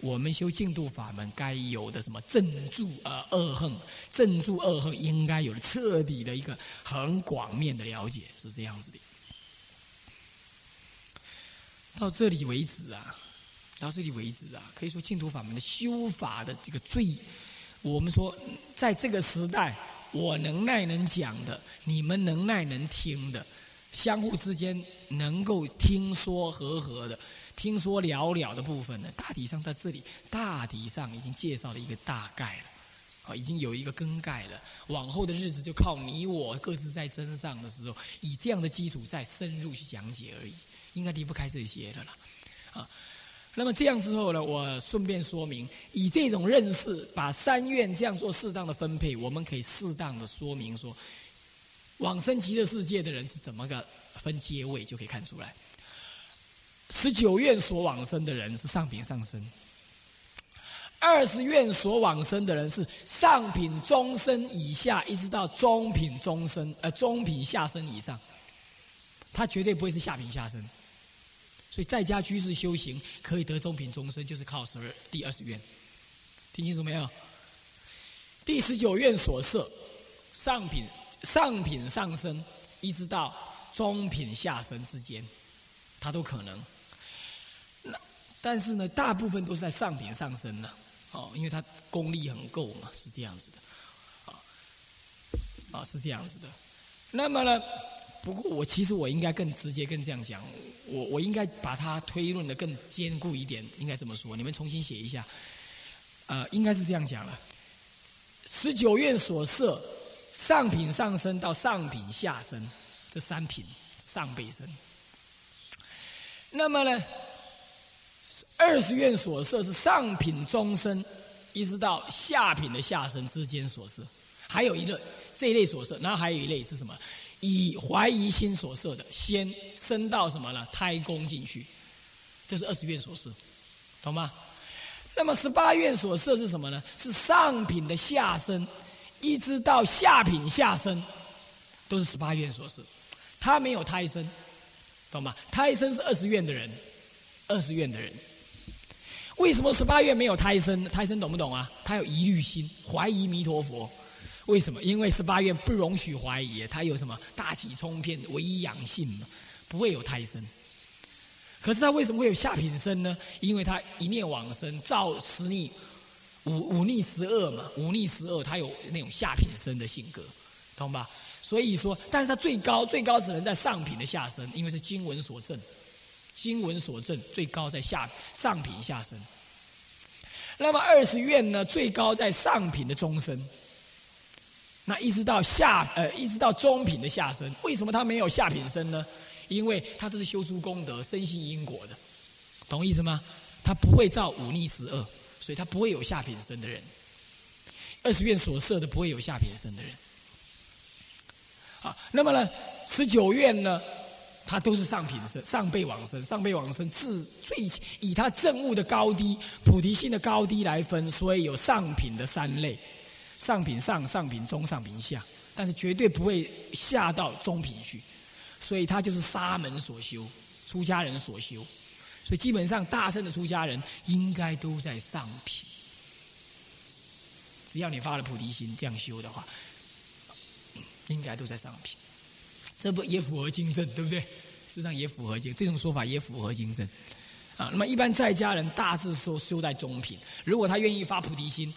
我们修净土法门该有的什么镇住呃恶恨，镇住恶恨应该有彻底的一个很广面的了解，是这样子的。到这里为止啊，到这里为止啊，可以说净土法门的修法的这个最，我们说在这个时代，我能耐能讲的，你们能耐能听的，相互之间能够听说和合的。听说了了的部分呢，大体上在这里，大体上已经介绍了一个大概了，啊，已经有一个更概了。往后的日子就靠你我各自在真上的时候，以这样的基础再深入去讲解而已，应该离不开这些的了，啊。那么这样之后呢，我顺便说明，以这种认识，把三院这样做适当的分配，我们可以适当的说明说，往生极乐世界的人是怎么个分阶位，就可以看出来。十九愿所往生的人是上品上生，二十愿所往生的人是上品中生以下，一直到中品中生，呃，中品下生以上，他绝对不会是下品下生。所以在家居士修行可以得中品中生，就是靠十二第二十愿，听清楚没有？第十九愿所设上品上品上生，一直到中品下生之间，他都可能。但是呢，大部分都是在上品上升呢，哦，因为他功力很够嘛，是这样子的，啊，啊是这样子的。那么呢，不过我其实我应该更直接，更这样讲，我我应该把它推论的更坚固一点，应该这么说。你们重新写一下，呃，应该是这样讲了。十九院所设上品上升到上品下升这三品上辈生，那么呢？二十愿所设是上品中生，一直到下品的下生之间所设，还有一个这一类所设，然后还有一类是什么？以怀疑心所设的，先升到什么呢？胎宫进去，这是二十愿所设，懂吗？那么十八愿所设是什么呢？是上品的下生，一直到下品下生，都是十八愿所设，他没有胎生，懂吗？胎生是二十愿的人，二十愿的人。为什么十八愿没有胎生？胎生懂不懂啊？他有疑虑心，怀疑弥陀佛。为什么？因为十八愿不容许怀疑，他有什么大喜冲天，唯一养性嘛，不会有胎生。可是他为什么会有下品生呢？因为他一念往生，造十逆五五逆十恶嘛，五逆十恶，他有那种下品生的性格，懂吧？所以说，但是他最高最高只能在上品的下生，因为是经文所证。经文所证，最高在下上品下生。那么二十愿呢？最高在上品的中生。那一直到下呃，一直到中品的下生。为什么他没有下品生呢？因为他这是修诸功德、深信因果的，懂意思吗？他不会造五逆十恶，所以他不会有下品生的人。二十愿所设的不会有下品生的人。啊，那么呢，十九愿呢？他都是上品生，上辈往生，上辈往生自最以他证悟的高低、菩提心的高低来分，所以有上品的三类：上品上、上品中、上品下。但是绝对不会下到中品去，所以他就是沙门所修，出家人所修。所以基本上大圣的出家人应该都在上品。只要你发了菩提心这样修的话，应该都在上品。这不也符合经证，对不对？事实上也符合经，这种说法也符合经证。啊，那么一般在家人大致说修在中品，如果他愿意发菩提心，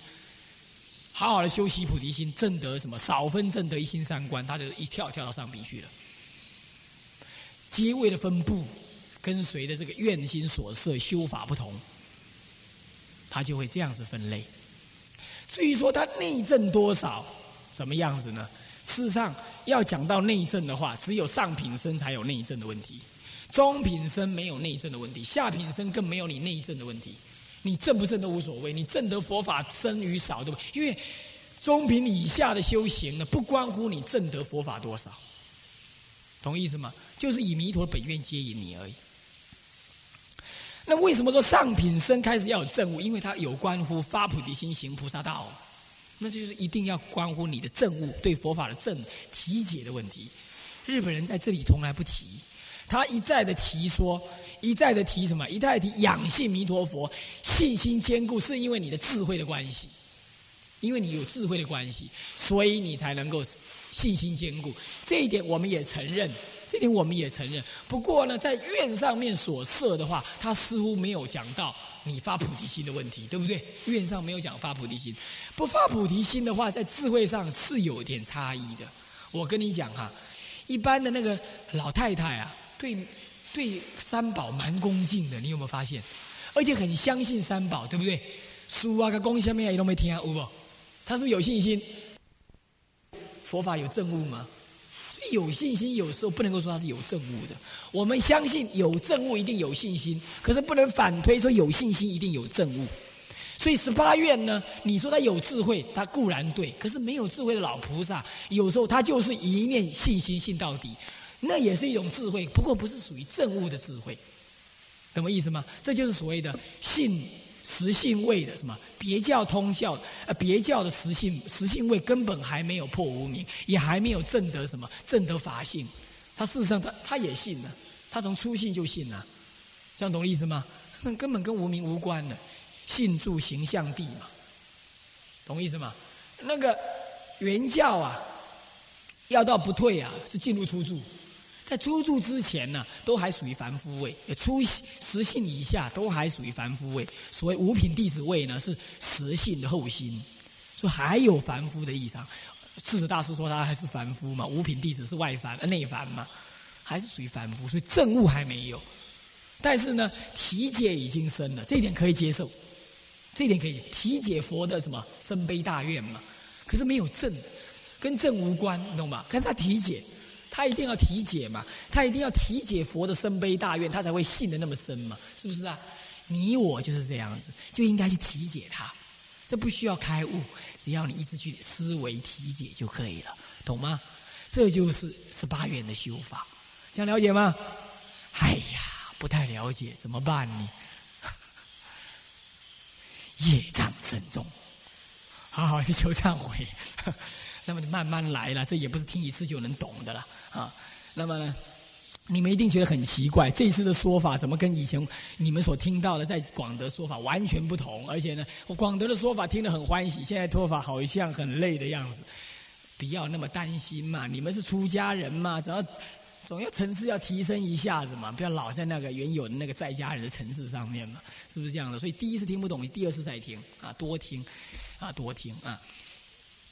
好好的修习菩提心，正得什么少分正得一心三观，他就一跳跳到上品去了。阶位的分布跟随的这个愿心所设修法不同，他就会这样子分类。至于说他内证多少，怎么样子呢？事实上，要讲到内政的话，只有上品生才有内政的问题，中品生没有内政的问题，下品生更没有你内政的问题。你正不正都无所谓，你正得佛法生与少，对不？因为中品以下的修行呢，不关乎你正得佛法多少，同意思吗？就是以弥陀本愿接引你而已。那为什么说上品生开始要有正悟？因为它有关乎发菩提心行菩萨道。那就是一定要关乎你的证悟对佛法的正体解的问题。日本人在这里从来不提，他一再的提说，一再的提什么？一再提养性弥陀佛，信心坚固，是因为你的智慧的关系，因为你有智慧的关系，所以你才能够信心坚固。这一点我们也承认。这点我们也承认，不过呢，在愿上面所设的话，他似乎没有讲到你发菩提心的问题，对不对？愿上没有讲发菩提心，不发菩提心的话，在智慧上是有点差异的。我跟你讲哈，一般的那个老太太啊，对对三宝蛮恭敬的，你有没有发现？而且很相信三宝，对不对？书啊，个公下面也都没听啊，有不？他是不是有信心？佛法有证悟吗？所以有信心，有时候不能够说他是有证悟的。我们相信有证悟一定有信心，可是不能反推说有信心一定有证悟。所以十八愿呢，你说他有智慧，他固然对；可是没有智慧的老菩萨，有时候他就是一念信心信到底，那也是一种智慧，不过不是属于证悟的智慧，懂我意思吗？这就是所谓的信。实性位的什么别教通教，呃，别教的实性实性位根本还没有破无名，也还没有证得什么证得法性。他事实上他他也信了，他从初信就信了，这样懂意思吗？那 根本跟无名无关的，信住形象地嘛，懂意思吗？那个原教啊，要到不退啊，是进入初住。在初住之前呢，都还属于凡夫位；初实性以下，都还属于凡夫位。所谓五品弟子位呢，是实性的后心，所以还有凡夫的意思。智者大师说他还是凡夫嘛，五品弟子是外凡呃内凡嘛，还是属于凡夫，所以正悟还没有。但是呢，体解已经生了，这一点可以接受，这一点可以体解佛的什么深悲大愿嘛。可是没有正，跟正无关，你懂吗？看他体解。他一定要体解嘛，他一定要体解佛的深悲大愿，他才会信的那么深嘛，是不是啊？你我就是这样子，就应该去体解他，这不需要开悟，只要你一直去思维体解就可以了，懂吗？这就是十八愿的修法，想了解吗？哎呀，不太了解，怎么办呢？业障深重，好好去求忏悔。那么你慢慢来了，这也不是听一次就能懂的了啊。那么呢，你们一定觉得很奇怪，这次的说法怎么跟以前你们所听到的在广德说法完全不同？而且呢，我广德的说法听得很欢喜，现在说法好像很累的样子。不要那么担心嘛，你们是出家人嘛，总要总要层次要提升一下子嘛，不要老在那个原有的那个在家人的层次上面嘛，是不是这样的？所以第一次听不懂，第二次再听啊，多听啊，多听啊。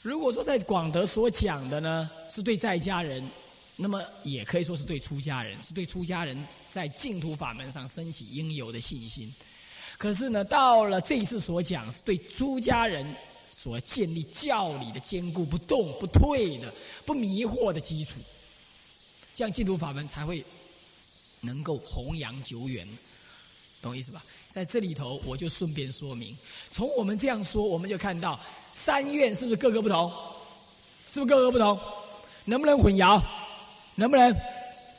如果说在广德所讲的呢，是对在家人，那么也可以说是对出家人，是对出家人在净土法门上升起应有的信心。可是呢，到了这一次所讲，是对出家人所建立教理的坚固不动不退的不迷惑的基础，这样净土法门才会能够弘扬久远，懂我意思吧？在这里头，我就顺便说明，从我们这样说，我们就看到三愿是不是各个不同？是不是各个不同？能不能混淆？能不能？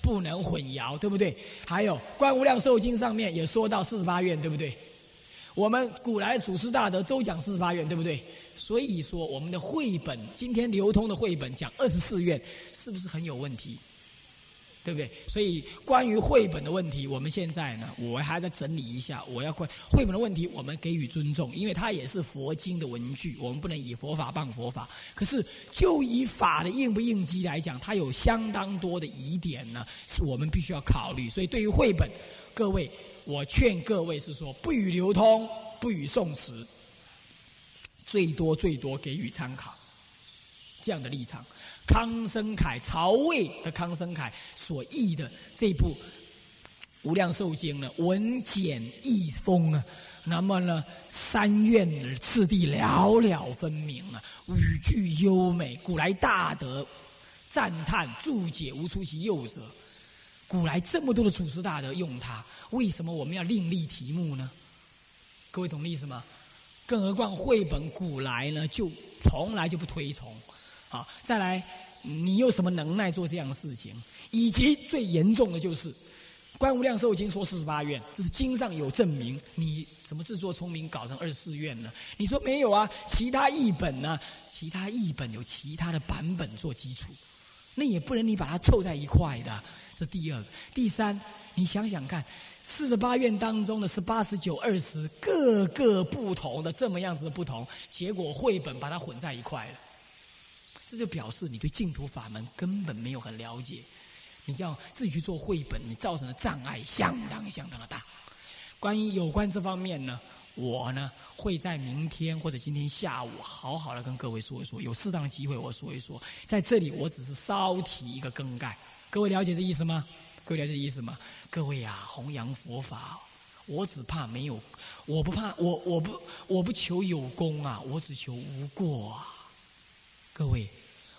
不能混淆，对不对？还有《观无量寿经》上面也说到四十八愿，对不对？我们古来祖师大德都讲四十八愿，对不对？所以说，我们的绘本今天流通的绘本讲二十四愿，是不是很有问题？对不对？所以关于绘本的问题，我们现在呢，我还在整理一下。我要关绘本的问题，我们给予尊重，因为它也是佛经的文具，我们不能以佛法谤佛法。可是就以法的应不应机来讲，它有相当多的疑点呢，是我们必须要考虑。所以对于绘本，各位，我劝各位是说，不予流通，不予宋词，最多最多给予参考，这样的立场。康生凯曹魏的康生凯所译的这部《无量寿经》呢，文简意丰啊，那么呢，三愿次第寥寥分明啊，语句优美，古来大德赞叹注解无出其右者。古来这么多的祖师大德用它，为什么我们要另立题目呢？各位懂意思吗？更何况绘本古来呢，就从来就不推崇。好，再来，你有什么能耐做这样的事情？以及最严重的就是《观无量寿经》说四十八愿，这是经上有证明。你怎么自作聪明搞成二十四愿呢？你说没有啊？其他译本呢？其他译本有其他的版本做基础，那也不能你把它凑在一块的。这第二，第三，你想想看，四十八愿当中的是八十九、二十，各个不同的这么样子的不同，结果绘本把它混在一块了。这就表示你对净土法门根本没有很了解，你叫自己去做绘本，你造成的障碍相当相当的大。关于有关这方面呢，我呢会在明天或者今天下午好好的跟各位说一说，有适当的机会我说一说。在这里我只是稍提一个更改，各位了解这意思吗？各位了解这意思吗？各位啊，弘扬佛法，我只怕没有，我不怕，我我不我不求有功啊，我只求无过啊，各位。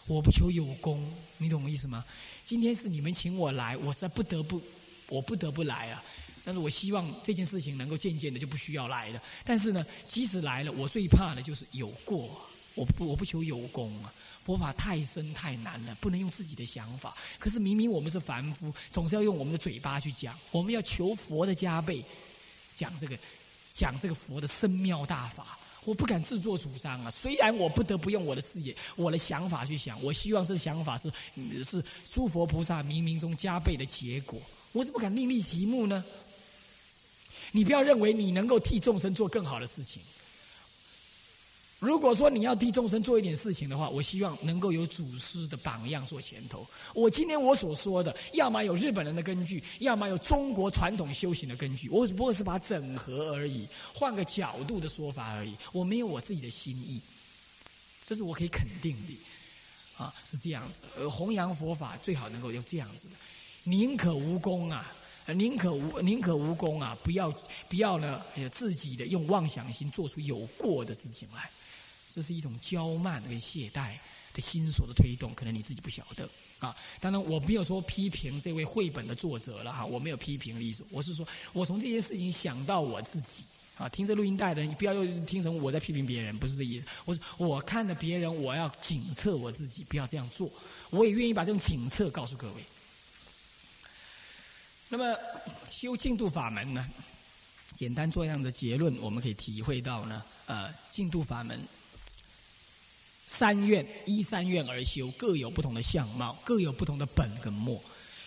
我不求有功，你懂我意思吗？今天是你们请我来，我是不得不，我不得不来啊。但是我希望这件事情能够渐渐的就不需要来了。但是呢，即使来了，我最怕的就是有过。我不，我不求有功啊。佛法太深太难了，不能用自己的想法。可是明明我们是凡夫，总是要用我们的嘴巴去讲。我们要求佛的加倍，讲这个，讲这个佛的深妙大法。我不敢自作主张啊！虽然我不得不用我的视野、我的想法去想，我希望这想法是是诸佛菩萨冥冥中加倍的结果，我怎么敢另立题目呢？你不要认为你能够替众生做更好的事情。如果说你要替众生做一点事情的话，我希望能够有祖师的榜样做前头。我今天我所说的，要么有日本人的根据，要么有中国传统修行的根据。我只不过是把整合而已，换个角度的说法而已。我没有我自己的心意，这是我可以肯定的。啊，是这样子。呃，弘扬佛法最好能够用这样子的，宁可无功啊，宁可无宁可无功啊，不要不要呢，自己的用妄想心做出有过的事情来。这是一种骄慢跟懈怠的心所的推动，可能你自己不晓得啊。当然，我没有说批评这位绘本的作者了哈，我没有批评的意思。我是说，我从这件事情想到我自己啊。听着录音带的，你不要又听成我在批评别人，不是这意思。我我看着别人，我要警测我自己，不要这样做。我也愿意把这种警测告诉各位。那么修净土法门呢？简单做这样的结论，我们可以体会到呢，呃，净土法门。三愿依三愿而修，各有不同的相貌，各有不同的本跟末。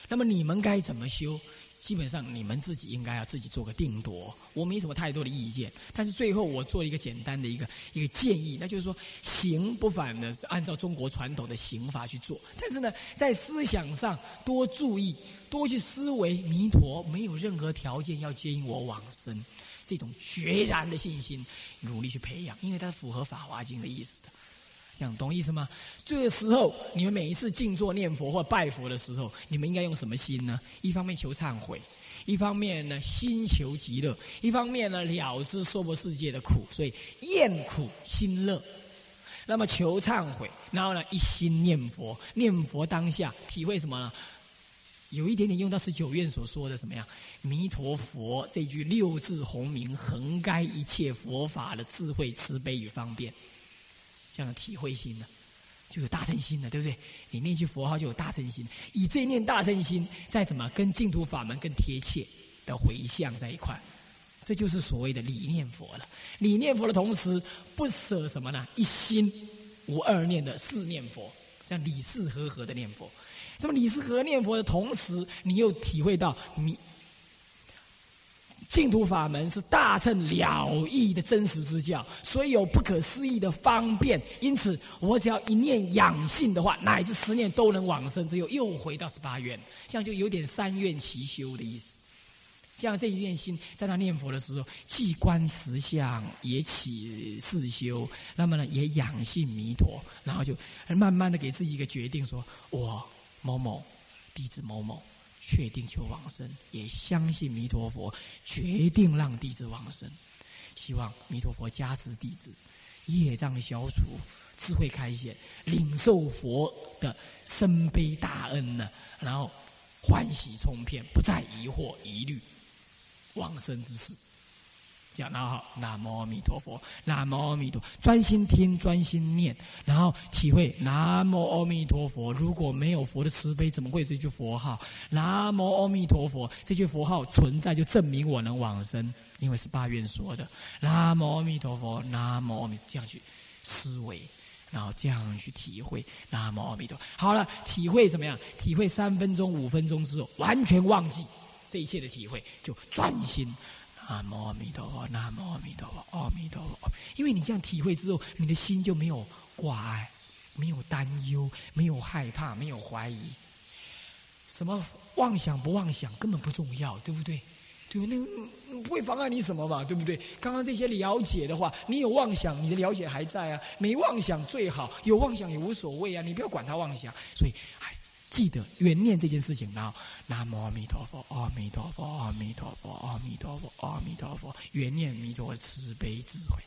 那么你们该怎么修？基本上你们自己应该要自己做个定夺。我没什么太多的意见，但是最后我做一个简单的一个一个建议，那就是说行不反的按照中国传统的刑法去做，但是呢，在思想上多注意，多去思维弥陀没有任何条件要接引我往生，这种决然的信心，努力去培养，因为它符合《法华经》的意思的。这样懂意思吗？这个时候，你们每一次静坐念佛或拜佛的时候，你们应该用什么心呢？一方面求忏悔，一方面呢心求极乐，一方面呢了知娑婆世界的苦，所以厌苦心乐。那么求忏悔，然后呢一心念佛，念佛当下体会什么呢？有一点点用到十九愿所说的什么样？弥陀佛这句六字洪名，横该一切佛法的智慧、慈悲与方便。这样的体会心呢，就有大乘心了，对不对？你念句佛号就有大乘心，以这念大乘心，再怎么跟净土法门更贴切的回向在一块，这就是所谓的理念佛了。理念佛的同时，不舍什么呢？一心无二念的四念佛，这样理事和合的念佛。那么理事和念佛的同时，你又体会到你。净土法门是大乘了义的真实之教，所以有不可思议的方便。因此，我只要一念养性的话，乃至十念都能往生。只有又回到十八愿，这样就有点三愿齐修的意思。像这一念心在他念佛的时候，既观实相，也起四修，那么呢，也养性弥陀，然后就慢慢的给自己一个决定：说我某某弟子某某。确定求往生，也相信弥陀佛，决定让弟子往生。希望弥陀佛加持弟子，业障消除，智慧开显，领受佛的深悲大恩呢。然后欢喜冲天，不再疑惑疑虑往生之事。讲得好，南无阿弥陀佛，南无阿弥陀，专心听，专心念，然后体会南无阿弥陀佛。如果没有佛的慈悲，怎么会这句佛号？南无阿弥陀佛，这句佛号存在，就证明我能往生，因为是八愿说的。南无阿弥陀佛，南无阿弥，这样去思维，然后这样去体会。南无阿弥陀。好了，体会怎么样？体会三分钟、五分钟之后，完全忘记这一切的体会，就专心。南无阿弥陀佛，南无阿弥陀佛，阿弥陀佛。因为你这样体会之后，你的心就没有挂碍，没有担忧，没有害怕，没有怀疑。什么妄想不妄想根本不重要，对不对？对不对？那不会妨碍你什么吧？对不对？刚刚这些了解的话，你有妄想，你的了解还在啊；没妄想最好，有妄想也无所谓啊。你不要管他妄想，所以哎，记得原念这件事情。然后南无阿弥陀佛，阿弥陀佛，阿弥陀佛，阿弥陀佛，阿弥陀佛，原念弥陀佛慈悲智慧，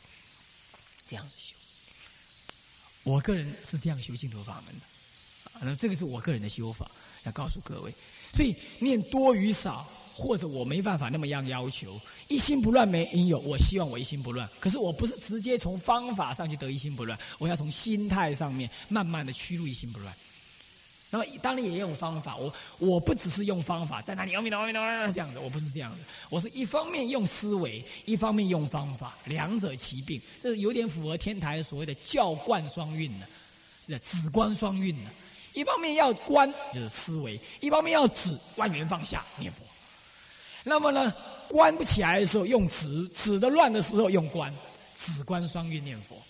这样子修。我个人是这样修净土法门的。那这个是我个人的修法，要告诉各位。所以念多与少，或者我没办法那么样要求，一心不乱没应有。我希望我一心不乱，可是我不是直接从方法上去得一心不乱，我要从心态上面慢慢的驱入一心不乱。那么当然也用方法，我我不只是用方法在哪里阿弥陀佛这样子，我不是这样子，我是一方面用思维，一方面用方法，两者齐并，这有点符合天台所谓的教观双运呢，是的止观双运呢。一方面要观，就是思维；一方面要止，万缘放下念佛。那么呢，观不起来的时候用止，止的乱的时候用观，止观双运念佛。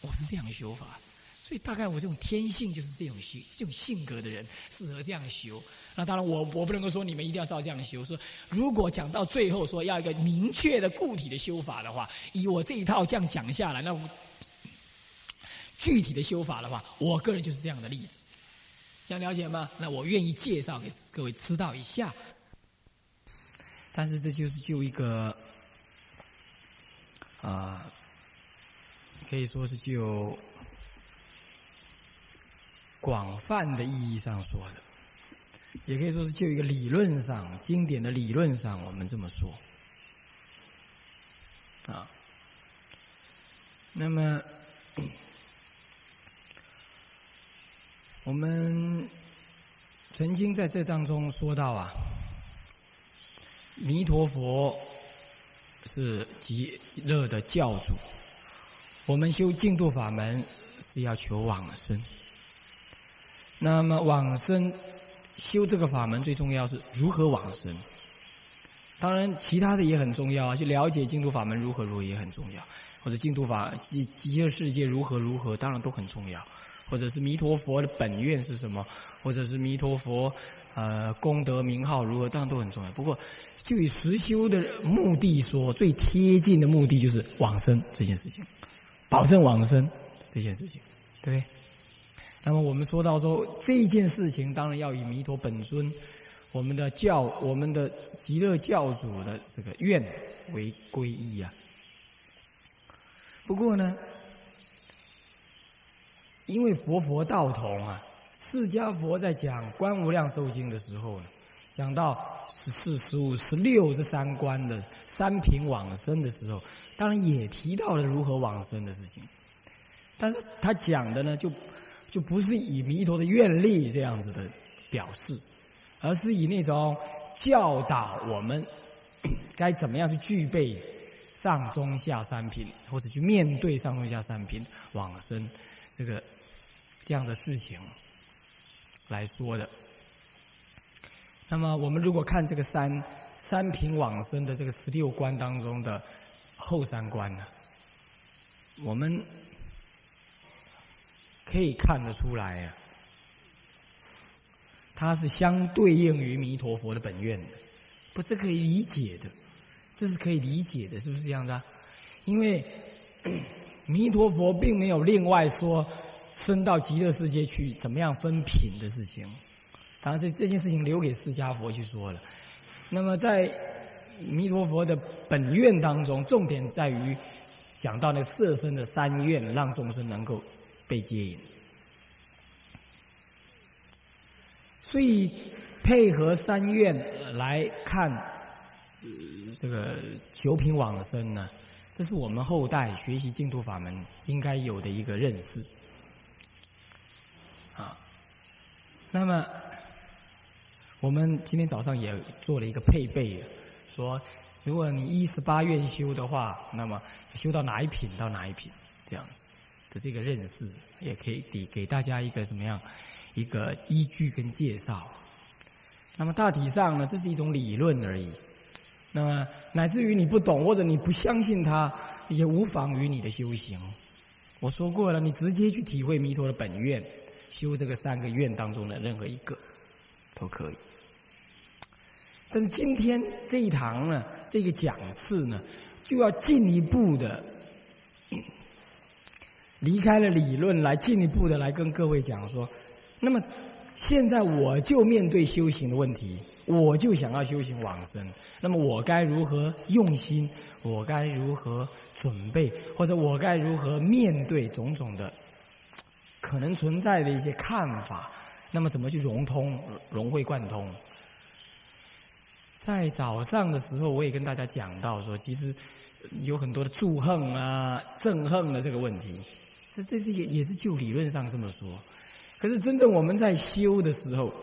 我是这样的修法，所以大概我这种天性就是这种性，这种性格的人适合这样修。那当然，我我不能够说你们一定要照这样修。说如果讲到最后说要一个明确的固体的修法的话，以我这一套这样讲下来，那。具体的修法的话，我个人就是这样的例子，想了解吗？那我愿意介绍给各位知道一下。但是这就是就一个啊，可以说是就广泛的意义上说的，也可以说是就一个理论上经典的理论上，我们这么说啊。那么。我们曾经在这当中说到啊，弥陀佛是极乐的教主，我们修净土法门是要求往生。那么往生修这个法门最重要是如何往生？当然其他的也很重要啊，去了解净土法门如何如何也很重要，或者净土法极极乐世界如何如何，当然都很重要。或者是弥陀佛的本愿是什么？或者是弥陀佛呃功德名号如何？当然都很重要。不过就以实修的目的说，最贴近的目的就是往生这件事情，保证往生这件事情，对不对？那么我们说到说这一件事情，当然要以弥陀本尊、我们的教、我们的极乐教主的这个愿为皈依啊。不过呢。因为佛佛道同啊，释迦佛在讲《观无量寿经》的时候呢，讲到十四、十五、十六这三关的三品往生的时候，当然也提到了如何往生的事情。但是他讲的呢，就就不是以弥陀的愿力这样子的表示，而是以那种教导我们 该怎么样去具备上中下三品，或者去面对上中下三品往生这个。这样的事情来说的。那么，我们如果看这个三三品往生的这个十六关当中的后三关呢，我们可以看得出来啊，它是相对应于弥陀佛的本愿的，不，这可以理解的，这是可以理解的，是不是这样的？因为 弥陀佛并没有另外说。升到极乐世界去，怎么样分品的事情？当然，这这件事情留给释迦佛去说了。那么，在弥陀佛的本愿当中，重点在于讲到那色身的三愿，让众生能够被接引。所以，配合三愿来看呃这个九品往生呢，这是我们后代学习净土法门应该有的一个认识。啊那么，我们今天早上也做了一个配备，说如果你一十八愿修的话，那么修到哪一品到哪一品？这样子的这个认识，也可以给给大家一个什么样一个依据跟介绍。那么大体上呢，这是一种理论而已。那么乃至于你不懂或者你不相信它，也无妨于你的修行。我说过了，你直接去体会弥陀的本愿，修这个三个愿当中的任何一个都可以。但是今天这一堂呢，这个讲次呢，就要进一步的离开了理论，来进一步的来跟各位讲说，那么现在我就面对修行的问题，我就想要修行往生，那么我该如何用心？我该如何？准备，或者我该如何面对种种的可能存在的一些看法？那么怎么去融通、融会贯通？在早上的时候，我也跟大家讲到说，其实有很多的祝恨啊、憎恨的这个问题，这这是也也是就理论上这么说。可是真正我们在修的时候，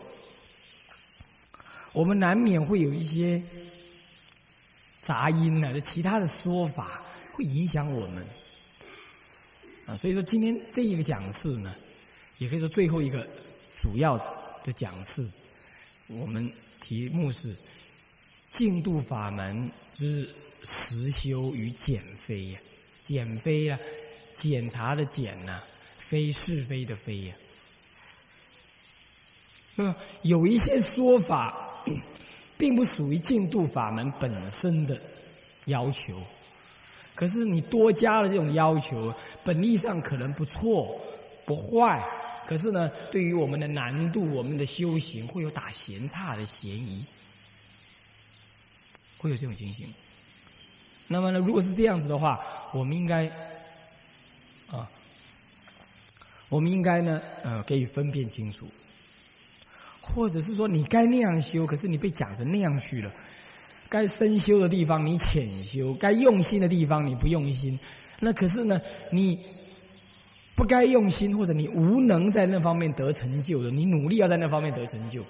我们难免会有一些杂音呢，就其他的说法。会影响我们啊，所以说今天这一个讲次呢，也可以说最后一个主要的讲次，我们题目是净度法门之实修与减肥呀，减肥呀，检查的检呐，非是非的非呀。那有一些说法，并不属于净度法门本身的要求。可是你多加了这种要求，本意上可能不错，不坏。可是呢，对于我们的难度、我们的修行，会有打闲岔的嫌疑，会有这种情形。那么呢，如果是这样子的话，我们应该啊，我们应该呢，呃，给予分辨清楚，或者是说，你该那样修，可是你被讲成那样去了。该深修的地方你浅修，该用心的地方你不用心，那可是呢，你不该用心或者你无能在那方面得成就的，你努力要在那方面得成就，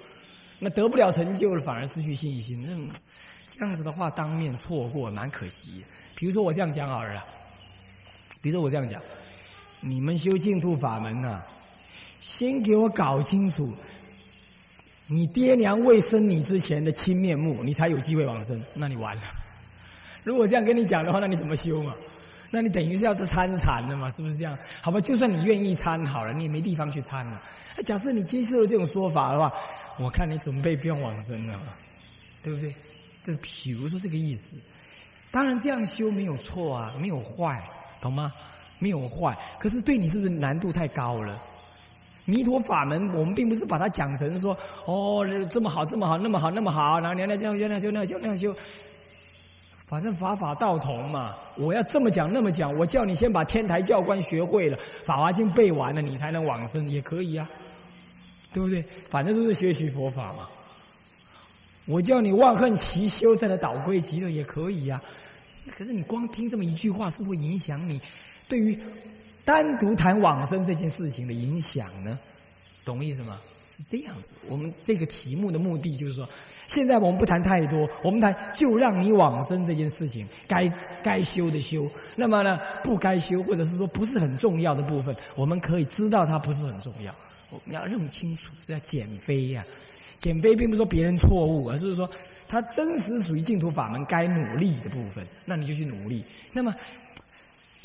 那得不了成就了反而失去信心，那这样子的话当面错过蛮可惜。比如说我这样讲好了，比如说我这样讲，你们修净土法门啊，先给我搞清楚。你爹娘未生你之前的亲面目，你才有机会往生，那你完了。如果这样跟你讲的话，那你怎么修嘛？那你等于是要是参禅的嘛？是不是这样？好吧，就算你愿意参好了，你也没地方去参了。那假设你接受了这种说法的话，我看你准备不用往生了，对不对？这比如说这个意思。当然这样修没有错啊，没有坏，懂吗？没有坏，可是对你是不是难度太高了？弥陀法门，我们并不是把它讲成说哦，这么好，这么好，那么好，那么好，然后娘娘这样修，那样修，那样修，那样修，反正法法道同嘛。我要这么讲，那么讲，我叫你先把天台教官学会了，《法华经》背完了，你才能往生，也可以啊，对不对？反正都是学习佛法嘛。我叫你忘恨其修，再来倒归极乐，也可以啊。可是你光听这么一句话，是不影响你对于？单独谈往生这件事情的影响呢？懂意思吗？是这样子。我们这个题目的目的就是说，现在我们不谈太多，我们谈就让你往生这件事情，该该修的修。那么呢，不该修或者是说不是很重要的部分，我们可以知道它不是很重要。我们要认清楚，是要减肥呀。减肥并不是说别人错误，而是说它真实属于净土法门该努力的部分，那你就去努力。那么。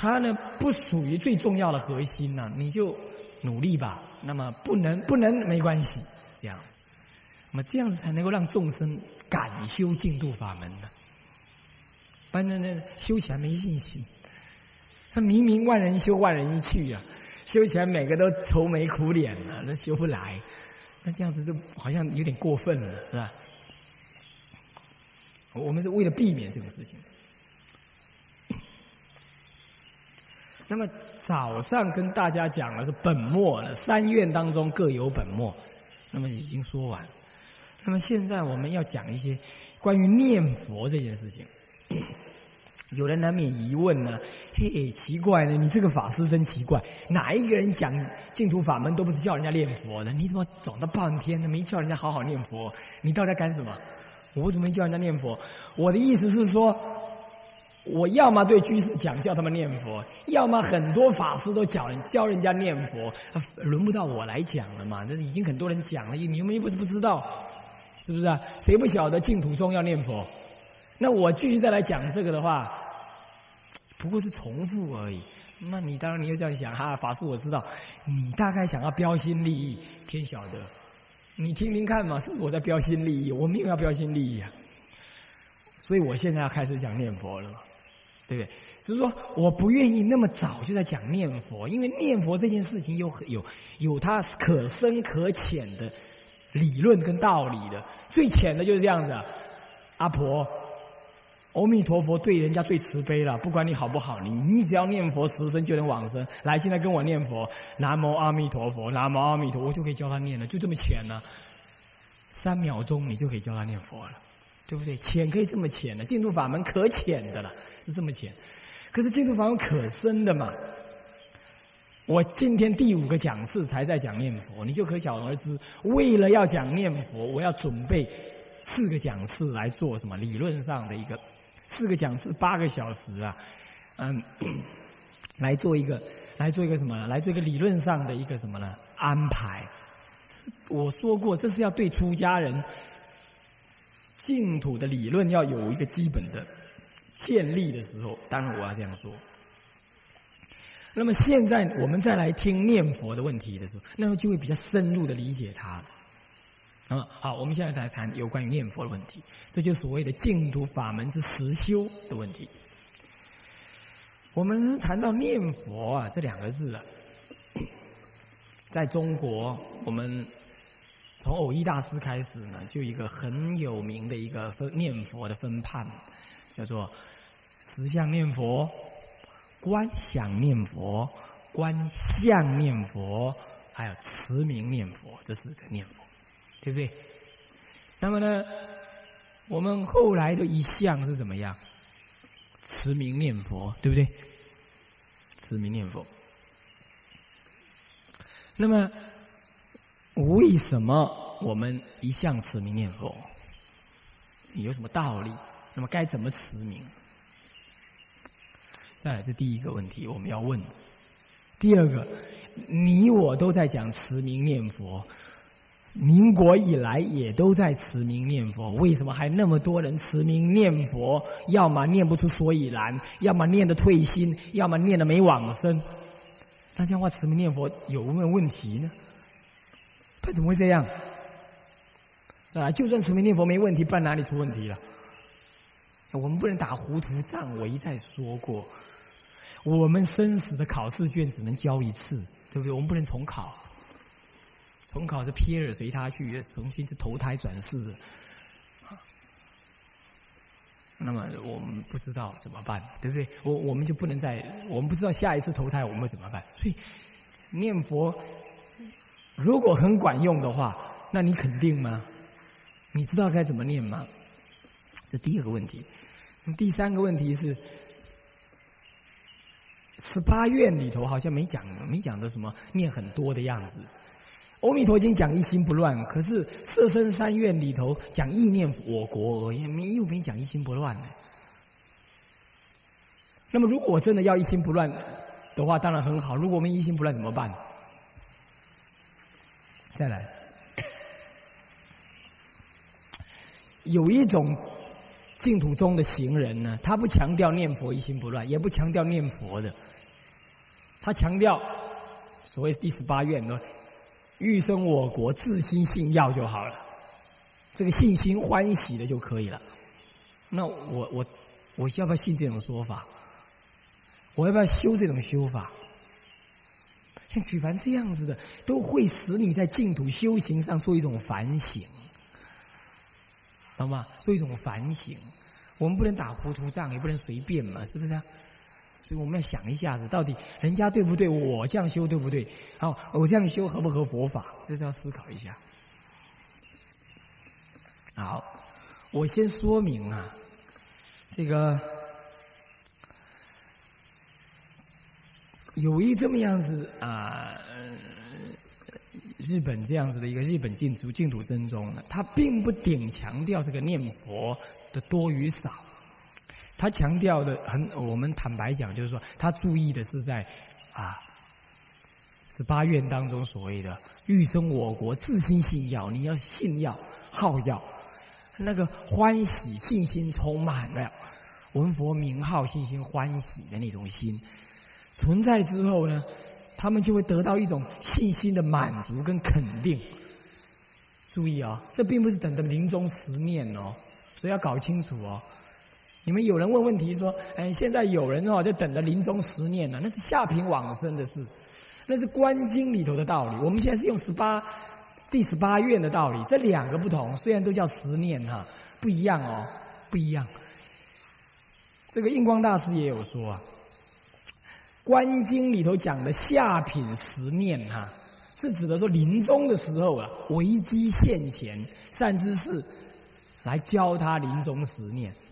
它呢不属于最重要的核心呢，你就努力吧。那么不能不能没关系，这样子，那么这样子才能够让众生敢修净土法门呢。不然那修起来没信心。他明明万人修万人一去呀，修起来每个都愁眉苦脸的，那修不来。那这样子就好像有点过分了，是吧？我们是为了避免这种事情。那么早上跟大家讲的是本末了，三愿当中各有本末，那么已经说完。那么现在我们要讲一些关于念佛这件事情。有人难免疑问呢，嘿，奇怪呢，你这个法师真奇怪，哪一个人讲净土法门都不是叫人家念佛的，你怎么走了半天都？没叫人家好好念佛？你到底在干什么？我为什么没叫人家念佛？我的意思是说。我要么对居士讲叫他们念佛，要么很多法师都教教人家念佛，轮不到我来讲了嘛？这已经很多人讲了，你们又不是不知道，是不是啊？谁不晓得净土中要念佛？那我继续再来讲这个的话，不过是重复而已。那你当然你又这样想哈，法师我知道，你大概想要标新立异，天晓得。你听听看嘛，是不是我在标新立异？我没有要标新立异啊。所以我现在要开始讲念佛了。对不对？只是说我不愿意那么早就在讲念佛，因为念佛这件事情有有有它可深可浅的理论跟道理的。最浅的就是这样子，阿婆，阿弥陀佛对人家最慈悲了，不管你好不好，你你只要念佛十声就能往生。来，现在跟我念佛，南无阿弥陀佛，南无阿弥陀，我就可以教他念了，就这么浅呢。三秒钟你就可以教他念佛了，对不对？浅可以这么浅的，净土法门可浅的了。是这么浅，可是净土法门可深的嘛。我今天第五个讲次才在讲念佛，你就可想而知。为了要讲念佛，我要准备四个讲次来做什么？理论上的一个四个讲次八个小时啊，嗯，来做一个来做一个什么？来做一个理论上的一个什么呢？安排。我说过，这是要对出家人净土的理论要有一个基本的。建立的时候，当然我要这样说。那么现在我们再来听念佛的问题的时候，那么就会比较深入的理解它。那么，好，我们现在来谈有关于念佛的问题，这就是所谓的净土法门之实修的问题。我们谈到念佛啊这两个字啊，在中国，我们从偶一大师开始呢，就一个很有名的一个分念佛的分判，叫做。实相念佛、观想念佛、观相念佛，还有持名念佛，这四个念佛，对不对？那么呢，我们后来的一项是怎么样？持名念佛，对不对？持名念佛。那么，为什么我们一向持名念佛？有什么道理？那么该怎么持名？再来是第一个问题，我们要问。第二个，你我都在讲持名念佛，民国以来也都在持名念佛，为什么还那么多人持名念佛？要么念不出所以然，要么念的退心，要么念的没往生。那这样话持名念佛有没有问题呢？他怎么会这样？再来，就算持名念佛没问题，不然哪里出问题了？我们不能打糊涂仗，我一再说过。我们生死的考试卷只能交一次，对不对？我们不能重考，重考是撇了随他去，重新去投胎转世。那么我们不知道怎么办，对不对？我我们就不能再，我们不知道下一次投胎我们怎么办。所以念佛如果很管用的话，那你肯定吗？你知道该怎么念吗？这第二个问题。第三个问题是。十八愿里头好像没讲，没讲的什么念很多的样子。阿弥陀经讲一心不乱，可是色身三愿里头讲意念我国而已，没又没讲一心不乱呢。那么如果我真的要一心不乱的话，当然很好。如果我们一心不乱怎么办？再来，有一种净土中的行人呢，他不强调念佛一心不乱，也不强调念佛的。他强调，所谓第十八愿呢，欲生我国，自心信要就好了，这个信心欢喜的就可以了。那我我我要不要信这种说法？我要不要修这种修法？像举凡这样子的，都会使你在净土修行上做一种反省，懂吗？做一种反省。我们不能打糊涂仗，也不能随便嘛，是不是？所以我们要想一下子，到底人家对不对？我这样修对不对？好，我这样修合不合佛法？这是要思考一下。好，我先说明啊，这个有一这么样子啊，日本这样子的一个日本净土净土真宗呢，他并不顶强调这个念佛的多与少。他强调的很，我们坦白讲，就是说他注意的是在啊十八愿当中所谓的欲生我国，自心信要，你要信要好要，那个欢喜信心充满了，闻佛名号信心欢喜的那种心存在之后呢，他们就会得到一种信心的满足跟肯定。注意啊，这并不是等着临终十念哦，所以要搞清楚哦。你们有人问问题说：“哎，现在有人哦，就等着临终十念了，那是下品往生的事，那是观经里头的道理。我们现在是用十八第十八愿的道理，这两个不同，虽然都叫十念哈，不一样哦，不一样。这个印光大师也有说啊，观经里头讲的下品十念哈。”是指的说临终的时候啊，危机现前，善知识来教他临终十念。